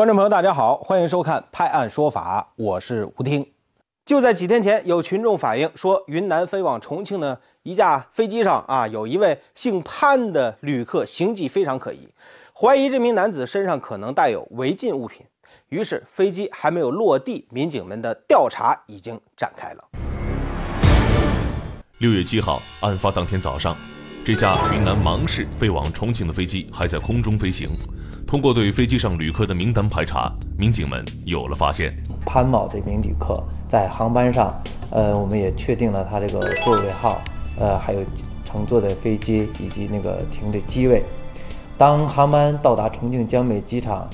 观众朋友，大家好，欢迎收看《拍案说法》，我是吴听。就在几天前，有群众反映说，云南飞往重庆的一架飞机上啊，有一位姓潘的旅客行迹非常可疑，怀疑这名男子身上可能带有违禁物品。于是，飞机还没有落地，民警们的调查已经展开了。六月七号，案发当天早上，这架云南芒市飞往重庆的飞机还在空中飞行。通过对飞机上旅客的名单排查，民警们有了发现。潘某这名旅客在航班上，呃，我们也确定了他这个座位号，呃，还有乘坐的飞机以及那个停的机位。当航班到达重庆江北机场。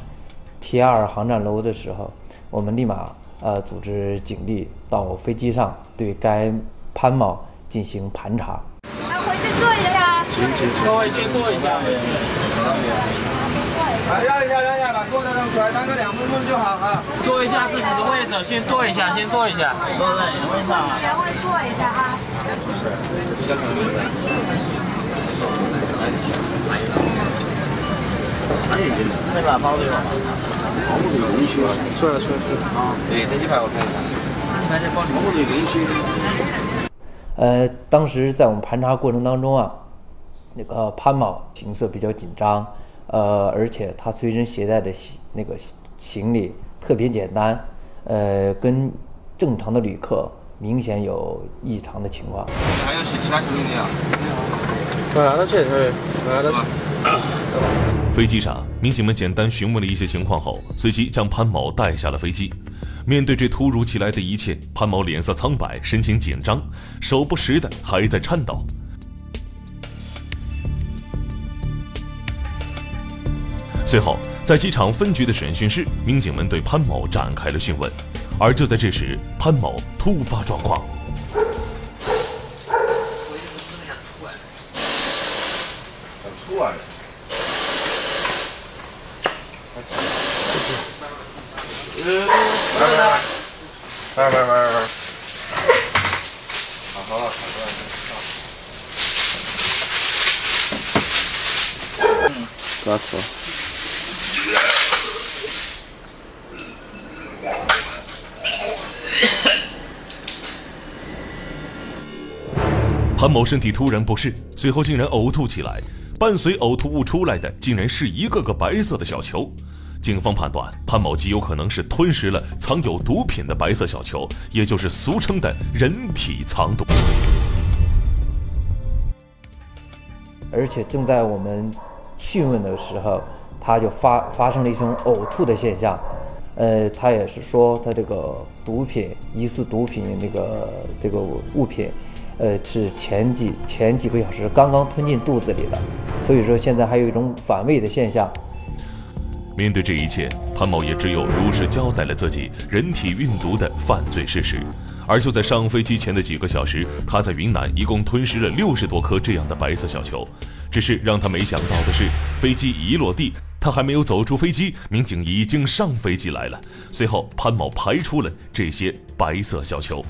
T 二航站楼的时候，我们立马呃组织警力到飞机上对该潘某进行盘查。来回去坐一下，各位先，坐一下。来让一下，让一下，把坐的让出来，耽搁两分钟就好啊。坐一下自己的位置，先坐一下，先坐一下。坐在原位上。原位坐一下啊。那把包对吧？包不对东西了，出来出来出来啊！对，这几排我看一下，看这包包不对东西。呃，当时在我们盘查过程当中啊，那个潘某形色比较紧张，呃，而且他随身携带的行那个行李特别简单，呃，跟正常的旅客明显有异常的情况。还有其他行李没有？拿到去，拿到。飞机上，民警们简单询问了一些情况后，随即将潘某带下了飞机。面对这突如其来的一切，潘某脸色苍白，神情紧张，手不时的还在颤抖。随后，在机场分局的审讯室，民警们对潘某展开了讯问。而就在这时，潘某突发状况。慢慢慢慢。好好了，好了。嗯，抓住。潘某身体突然不适，随后竟然呕吐起来，伴随呕吐物出来的，竟然是一个个白色的小球。警方判断，潘某极有可能是吞食了藏有毒品的白色小球，也就是俗称的人体藏毒。而且正在我们讯问的时候，他就发发生了一种呕吐的现象。呃，他也是说他这个毒品疑似毒品那个这个物品，呃，是前几前几个小时刚刚吞进肚子里的，所以说现在还有一种反胃的现象。面对这一切，潘某也只有如实交代了自己人体运毒的犯罪事实。而就在上飞机前的几个小时，他在云南一共吞食了六十多颗这样的白色小球。只是让他没想到的是，飞机一落地，他还没有走出飞机，民警已经上飞机来了。随后，潘某排出了这些白色小球。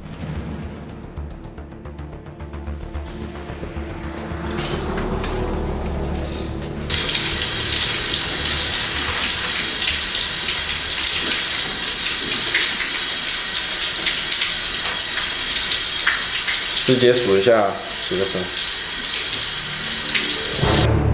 直接数一下几个声。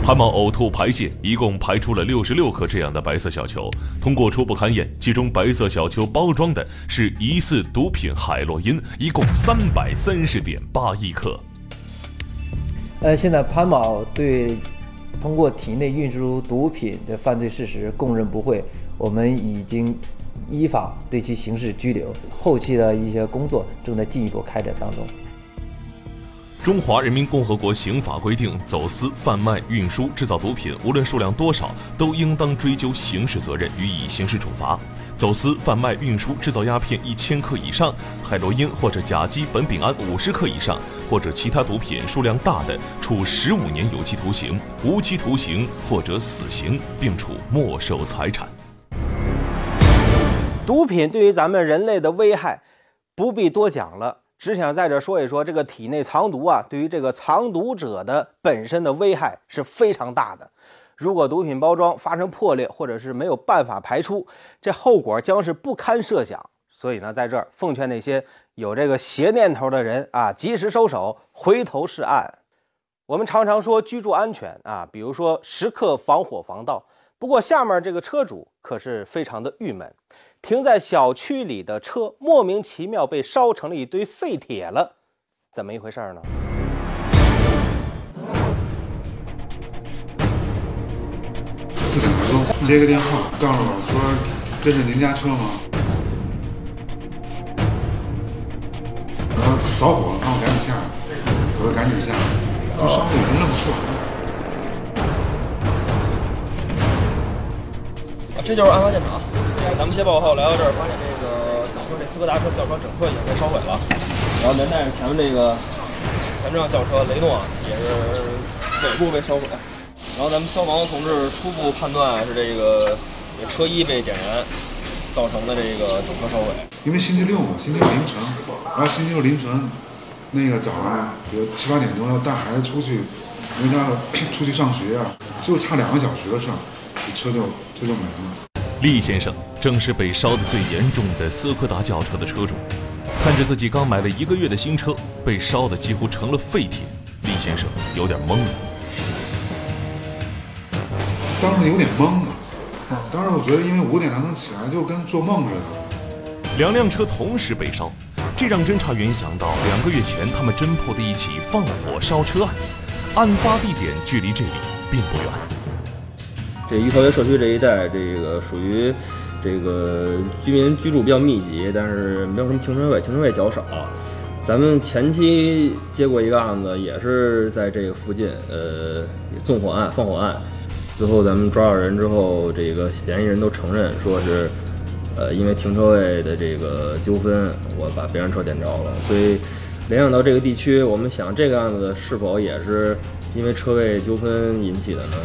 潘某呕吐排泄，一共排出了六十六颗这样的白色小球。通过初步勘验，其中白色小球包装的是疑似毒品海洛因，一共三百三十点八亿克。呃，现在潘某对通过体内运输毒品的犯罪事实供认不讳，我们已经依法对其刑事拘留，后期的一些工作正在进一步开展当中。中华人民共和国刑法规定，走私、贩卖、运输、制造毒品，无论数量多少，都应当追究刑事责任，予以刑事处罚。走私、贩卖、运输、制造鸦片一千克以上、海洛因或者甲基苯丙胺五十克以上，或者其他毒品数量大的，处十五年有期徒刑、无期徒刑或者死刑，并处没收财产。毒品对于咱们人类的危害，不必多讲了。只想在这说一说，这个体内藏毒啊，对于这个藏毒者的本身的危害是非常大的。如果毒品包装发生破裂，或者是没有办法排出，这后果将是不堪设想。所以呢，在这儿奉劝那些有这个邪念头的人啊，及时收手，回头是岸。我们常常说居住安全啊，比如说时刻防火防盗。不过下面这个车主可是非常的郁闷，停在小区里的车莫名其妙被烧成了一堆废铁了，怎么一回事呢？四点多接个电话，告诉我说这是您家车吗？然后着火了，让我赶紧下来，我说赶紧下来，这烧的已经那么错这就是案发现场。咱们接报后来到这儿，发现这个等车这斯柯达车轿车整车已经被烧毁了，然后连带着前面这个前面这辆轿车雷诺也是尾部被烧毁。然后咱们消防同志初步判断是这个车衣被点燃造成的这个整车烧毁。因为星期六嘛，星期六凌晨，然后星期六凌晨，那个早上有七八点钟要带孩子出去，因为他出去上学啊，就差两个小时的事儿，这车就车就没了。厉先生正是被烧得最严重的斯柯达轿车的车主，看着自己刚买了一个月的新车被烧得几乎成了废铁，厉先生有点懵了。当时有点懵啊，当时我觉得因为五点才能起来，就跟做梦似的。两辆车同时被烧，这让侦查员想到两个月前他们侦破的一起放火烧车案，案发地点距离这里并不远。这颐和园社区这一带，这个属于这个居民居住比较密集，但是没有什么停车位，停车位较少。咱们前期接过一个案子，也是在这个附近，呃，纵火案、放火案。最后咱们抓到人之后，这个嫌疑人都承认说是，呃，因为停车位的这个纠纷，我把别人车点着了。所以联想到这个地区，我们想这个案子是否也是因为车位纠纷引起的呢？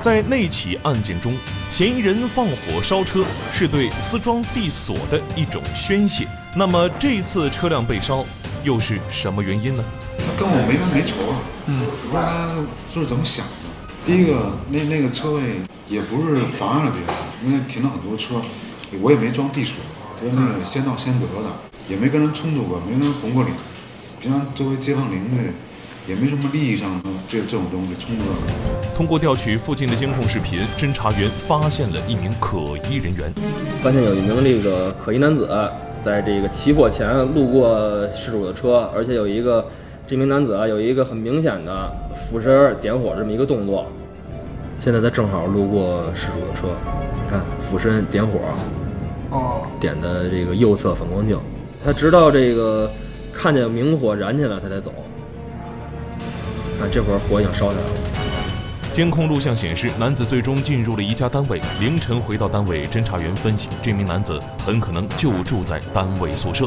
在那起案件中，嫌疑人放火烧车是对私装地锁的一种宣泄。那么这次车辆被烧又是什么原因呢？跟我没完没仇啊！嗯，不知道他是怎么想的。第一个，那那个车位也不是妨碍了别人，因为停了很多车，我也没装地锁，就是那个先到先得的，也没跟人冲突过，没跟人红过脸。平常周围街坊邻居也没什么利益上的这这种东西冲突。通过调取附近的监控视频，侦查员发现了一名可疑人员。发现有一名这个可疑男子在这个起火前路过事主的车，而且有一个这名男子啊有一个很明显的俯身点火这么一个动作。现在他正好路过事主的车，你看俯身点火，哦，点的这个右侧反光镜。他直到这个看见明火燃起来，他才走。看这会儿火已经烧起来了。监控录像显示，男子最终进入了一家单位，凌晨回到单位。侦查员分析，这名男子很可能就住在单位宿舍。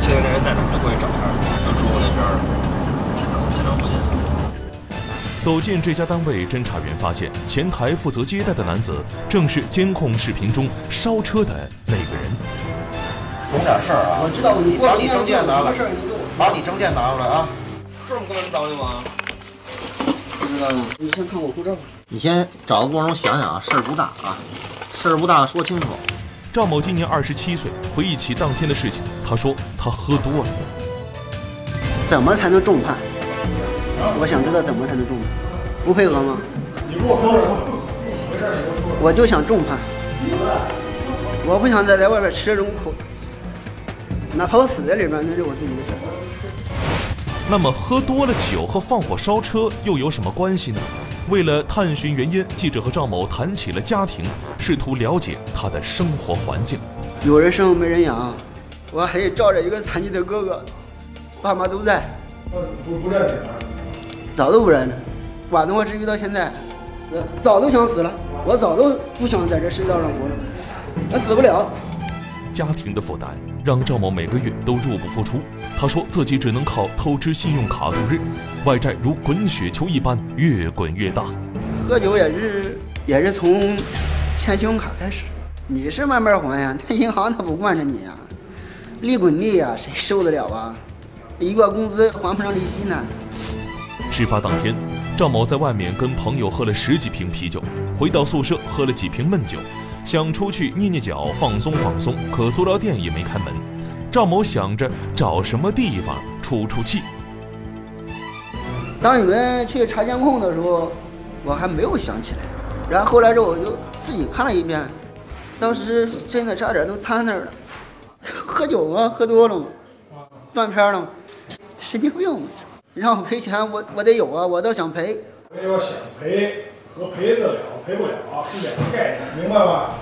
现在这人带着过去找一下，就住那边现场现场附近。走进这家单位，侦查员发现前台负责接待的男子正是监控视频中烧车的那个人。懂点事儿啊！我知道你把你证件拿来把你证件拿出来啊！是我们刚才找你吗？不知道吗？你先看我护照。你先找个过程中想想啊，事儿不大啊，事儿不大，说清楚。赵某今年二十七岁，回忆起当天的事情，他说他喝多了。怎么才能重判？我想知道怎么才能重判？不配合吗？你跟我说什么？没事，你跟我说。我就想重判。我不想再在外边吃这种苦，哪怕我死在里边，那是我自己的事儿。那么喝多了酒和放火烧车又有什么关系呢？为了探寻原因，记者和赵某谈起了家庭，试图了解他的生活环境。有人生没人养，我还得罩着一个残疾的哥哥，爸妈都在，不不认你了。早都不认了。管得我至于到现在，呃早都想死了，我早都不想在这世道上活了，我死不了。家庭的负担让赵某每个月都入不敷出。他说自己只能靠透支信用卡度日，外债如滚雪球一般越滚越大。喝酒也是也是从欠信用卡开始，你是慢慢还呀，那银行他不惯着你呀，利滚利呀，谁受得了啊？一个工资还不上利息呢。事发当天，赵某在外面跟朋友喝了十几瓶啤酒，回到宿舍喝了几瓶闷酒，想出去捏捏脚放松放松，可足疗店也没开门。赵某想着找什么地方出出气。当你们去查监控的时候，我还没有想起来。然后后来之后我就自己看了一遍，当时真的差点都瘫那儿了。喝酒啊，喝多了，断片了，神经病！让我赔钱，我我得有啊，我倒想赔。我要想赔和赔得了赔不了是两个概念，明白吧？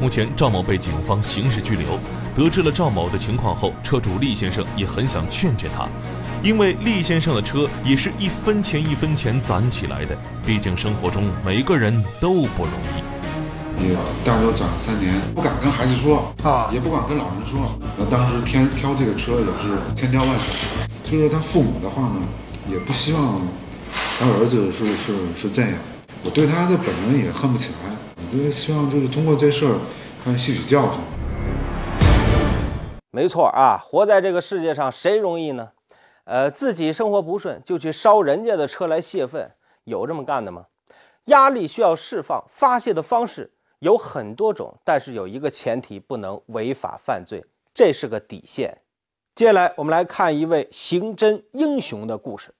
目前赵某被警方刑事拘留。得知了赵某的情况后，车主厉先生也很想劝劝他，因为厉先生的车也是一分钱一分钱攒起来的，毕竟生活中每个人都不容易。也大哥攒了三年，不敢跟孩子说啊，也不敢跟老人说。那当时天挑这个车也是千挑万选，就是他父母的话呢，也不希望他儿子是是是这样。我对他的本人也恨不起来，我就希望就是通过这事儿，看吸取教训。没错啊，活在这个世界上谁容易呢？呃，自己生活不顺就去烧人家的车来泄愤，有这么干的吗？压力需要释放，发泄的方式有很多种，但是有一个前提，不能违法犯罪，这是个底线。接下来我们来看一位刑侦英雄的故事。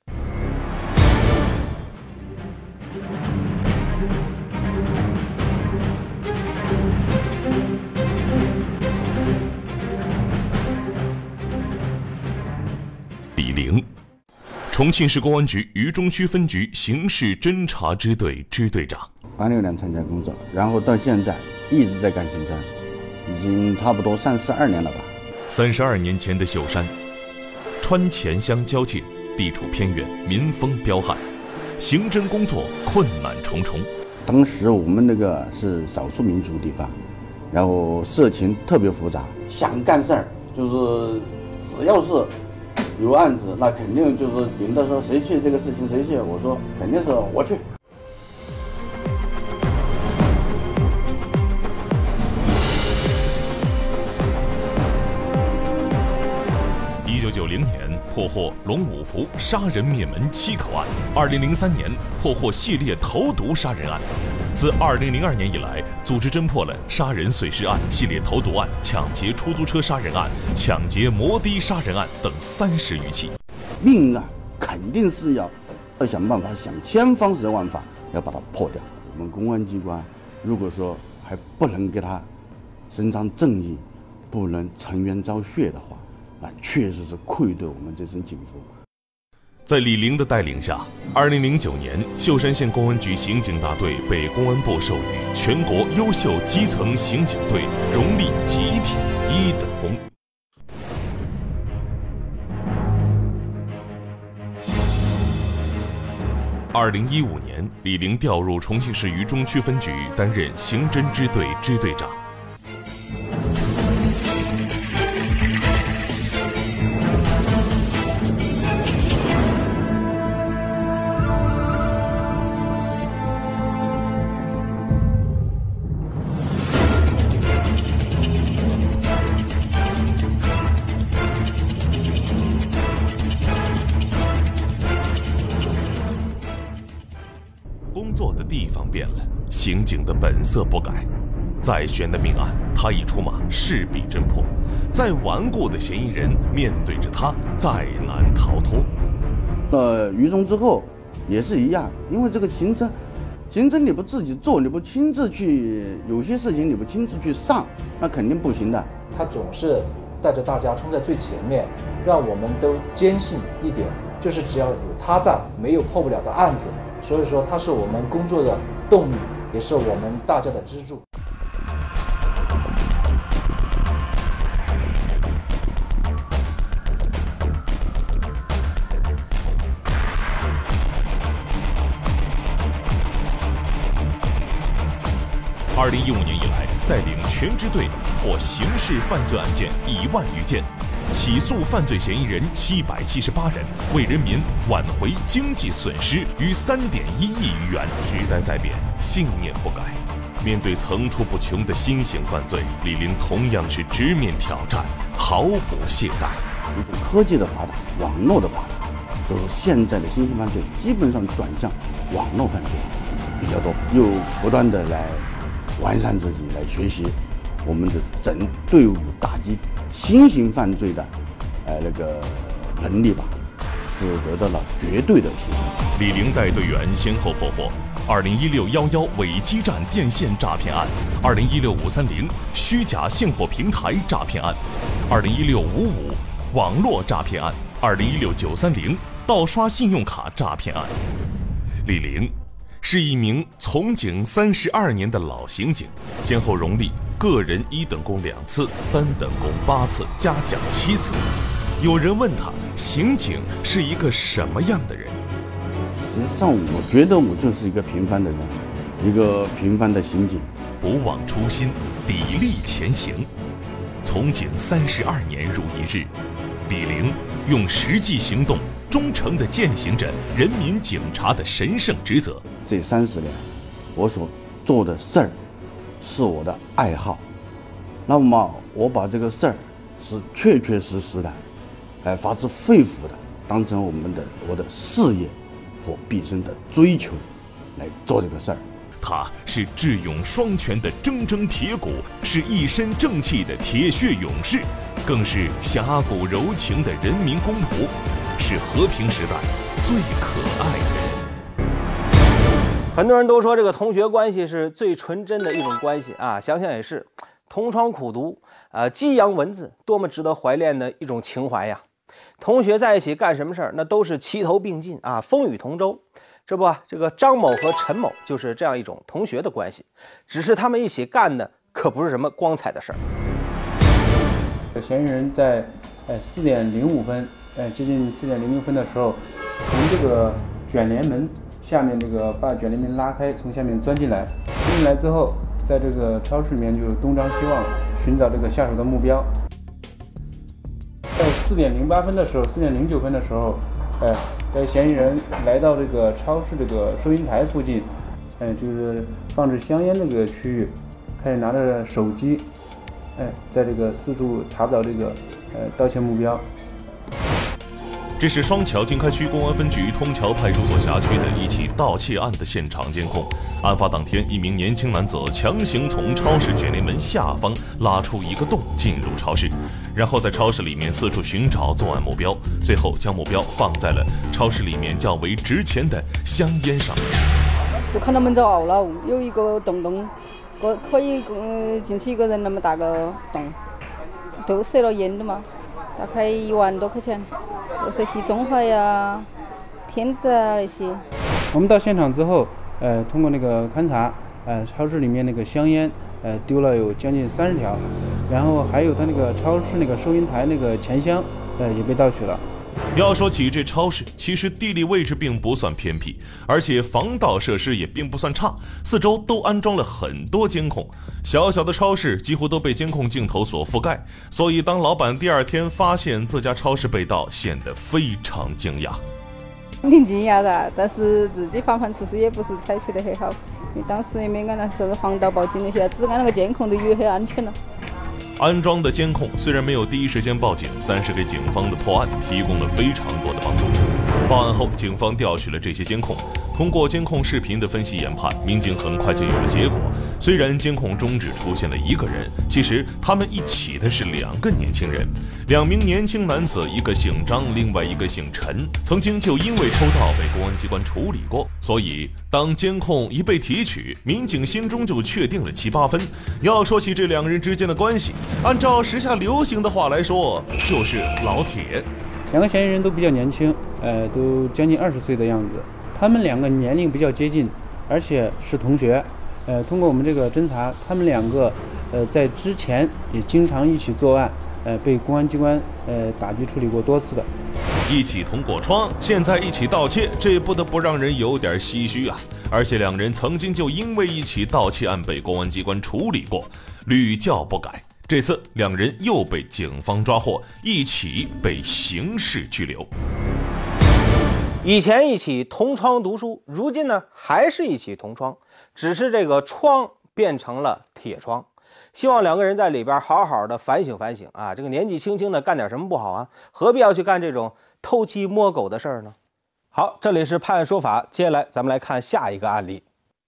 重庆市公安局渝中区分局刑事侦查支队支队长，八六年参加工作，然后到现在一直在干刑侦，已经差不多三十二年了吧。三十二年前的秀山，川黔湘交界，地处偏远，民风彪悍，刑侦工作困难重重。当时我们那个是少数民族地方，然后事情特别复杂，想干事儿就是只要是。有案子，那肯定就是领导说谁去这个事情谁去，我说肯定是我去。一九九零年破获龙五福杀人灭门七口案，二零零三年破获系列投毒杀人案。自二零零二年以来，组织侦破了杀人碎尸案、系列投毒案、抢劫出租车杀人案、抢劫摩的杀人案等三十余起。命案肯定是要要想办法，想千方万法要把它破掉。我们公安机关如果说还不能给他伸张正义，不能沉冤昭雪的话，那确实是愧对我们这身警服。在李玲的带领下，二零零九年，秀山县公安局刑警大队被公安部授予全国优秀基层刑警队荣立集体一等功。二零一五年，李玲调入重庆市渝中区分局，担任刑侦支队支队长。刑警的本色不改，再悬的命案，他一出马势必侦破；再顽固的嫌疑人，面对着他再难逃脱。呃，于中之后也是一样，因为这个刑侦，刑侦你不自己做，你不亲自去，有些事情你不亲自去上，那肯定不行的。他总是带着大家冲在最前面，让我们都坚信一点，就是只要有他在，没有破不了的案子。所以说，他是我们工作的动力。也是我们大家的支柱。二零一五年以来，带领全支队破刑事犯罪案件一万余件。起诉犯罪嫌疑人七百七十八人，为人民挽回经济损失逾三点一亿余元。时代在变，信念不改。面对层出不穷的新型犯罪，李林同样是直面挑战，毫不懈怠。就是科技的发达，网络的发达，就是现在的新型犯罪基本上转向网络犯罪比较多，又不断的来完善自己，来学习我们的整队伍打击新型犯罪的，呃那个能力吧，是得到了绝对的提升。李玲带队员先后破获。二零一六幺幺伪基站电线诈骗案，二零一六五三零虚假现货平台诈骗案，二零一六五五网络诈骗案，二零一六九三零盗刷信用卡诈骗案。李玲是一名从警三十二年的老刑警，先后荣立个人一等功两次，三等功八次，嘉奖七次。有人问他，刑警是一个什么样的人？实际上，我觉得我就是一个平凡的人，一个平凡的刑警，不忘初心，砥砺前行。从警三十二年如一日，李玲用实际行动忠诚地践行着人民警察的神圣职责。这三十年，我所做的事儿是我的爱好，那么我把这个事儿是确确实实的，哎，发自肺腑的当成我们的我的事业。和毕生的追求，来做这个事儿。他是智勇双全的铮铮铁骨，是一身正气的铁血勇士，更是侠骨柔情的人民公仆，是和平时代最可爱的人。很多人都说这个同学关系是最纯真的一种关系啊，想想也是，同窗苦读，呃，激扬文字，多么值得怀念的一种情怀呀。同学在一起干什么事儿，那都是齐头并进啊，风雨同舟。这不，这个张某和陈某就是这样一种同学的关系，只是他们一起干的可不是什么光彩的事儿。嫌疑人在呃四点零五分，呃接近四点零六分的时候，从这个卷帘门下面这个把卷帘门拉开，从下面钻进来。钻进来之后，在这个超市里面就东张西望，寻找这个下手的目标。在四点零八分的时候，四点零九分的时候，呃，在嫌疑人来到这个超市这个收银台附近，嗯，就是放置香烟那个区域，开始拿着手机，哎，在这个四处查找这个呃盗窃目标。这是双桥经开区公安分局通桥派出所辖区的一起盗窃案的现场监控。案发当天，一名年轻男子强行从超市卷帘门下方拉出一个洞进入超市，然后在超市里面四处寻找作案目标，最后将目标放在了超市里面较为值钱的香烟上。就看到门走凹了，有一个洞洞，个可以呃进去一个人那么大个洞，都塞了烟的嘛，大概一万多块钱。这些中华呀、天子啊那些。我们到现场之后，呃，通过那个勘查，呃，超市里面那个香烟，呃，丢了有将近三十条，然后还有他那个超市那个收银台那个钱箱，呃，也被盗取了。要说起这超市，其实地理位置并不算偏僻，而且防盗设施也并不算差，四周都安装了很多监控。小小的超市几乎都被监控镜头所覆盖，所以当老板第二天发现自家超市被盗，显得非常惊讶。挺惊讶的，但是自己防范措施也不是采取得很好，因为当时也没安那是防盗报警那些，只安了个监控都以为很安全了。安装的监控虽然没有第一时间报警，但是给警方的破案提供了非常多的帮助。报案后，警方调取了这些监控，通过监控视频的分析研判，民警很快就有了结果。虽然监控中只出现了一个人，其实他们一起的是两个年轻人，两名年轻男子，一个姓张，另外一个姓陈，曾经就因为偷盗被公安机关处理过。所以，当监控一被提取，民警心中就确定了七八分。要说起这两个人之间的关系，按照时下流行的话来说，就是老铁。两个嫌疑人都比较年轻，呃，都将近二十岁的样子。他们两个年龄比较接近，而且是同学。呃，通过我们这个侦查，他们两个，呃，在之前也经常一起作案，呃，被公安机关呃打击处理过多次的。一起捅过窗，现在一起盗窃，这不得不让人有点唏嘘啊！而且两人曾经就因为一起盗窃案被公安机关处理过，屡教不改。这次两人又被警方抓获，一起被刑事拘留。以前一起同窗读书，如今呢还是一起同窗，只是这个窗变成了铁窗。希望两个人在里边好好的反省反省啊！这个年纪轻轻的干点什么不好啊？何必要去干这种偷鸡摸狗的事儿呢？好，这里是判案说法，接下来咱们来看下一个案例。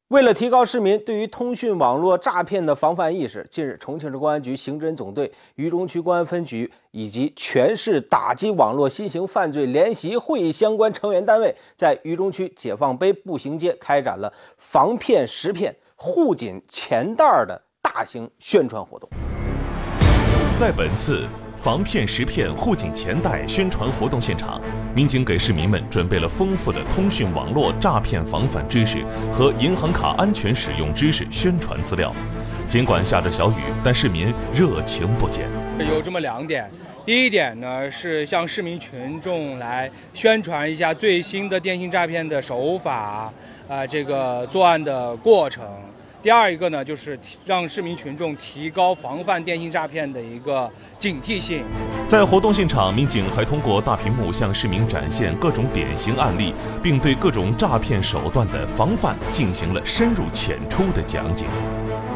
为了提高市民对于通讯网络诈骗的防范意识，近日，重庆市公安局刑侦总队渝中区公安分局以及全市打击网络新型犯罪联席会议相关成员单位，在渝中区解放碑步行街开展了防骗识骗、护紧钱袋的大型宣传活动。在本次防骗识骗、护警钱袋宣传活动现场，民警给市民们准备了丰富的通讯网络诈骗防范知识和银行卡安全使用知识宣传资料。尽管下着小雨，但市民热情不减。有这么两点，第一点呢是向市民群众来宣传一下最新的电信诈骗的手法，啊，这个作案的过程。第二一个呢，就是让市民群众提高防范电信诈骗的一个警惕性。在活动现场，民警还通过大屏幕向市民展现各种典型案例，并对各种诈骗手段的防范进行了深入浅出的讲解。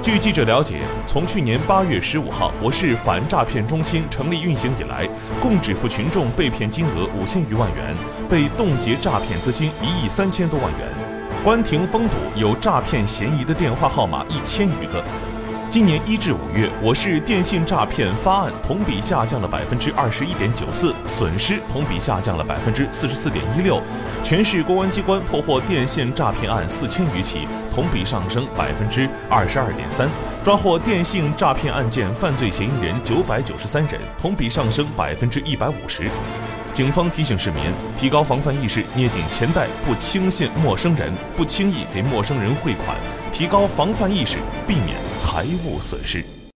据记者了解，从去年八月十五号我市反诈骗中心成立运行以来，共止付群众被骗金额五千余万元，被冻结诈骗资金一亿三千多万元。关停封堵有诈骗嫌疑的电话号码一千余个。今年一至五月，我市电信诈骗发案同比下降了百分之二十一点九四，损失同比下降了百分之四十四点一六。全市公安机关破获电信诈骗案四千余起，同比上升百分之二十二点三，抓获电信诈骗案件犯罪嫌疑人九百九十三人，同比上升百分之一百五十。警方提醒市民提高防范意识，捏紧钱袋，不轻信陌生人，不轻易给陌生人汇款，提高防范意识，避免财物损失。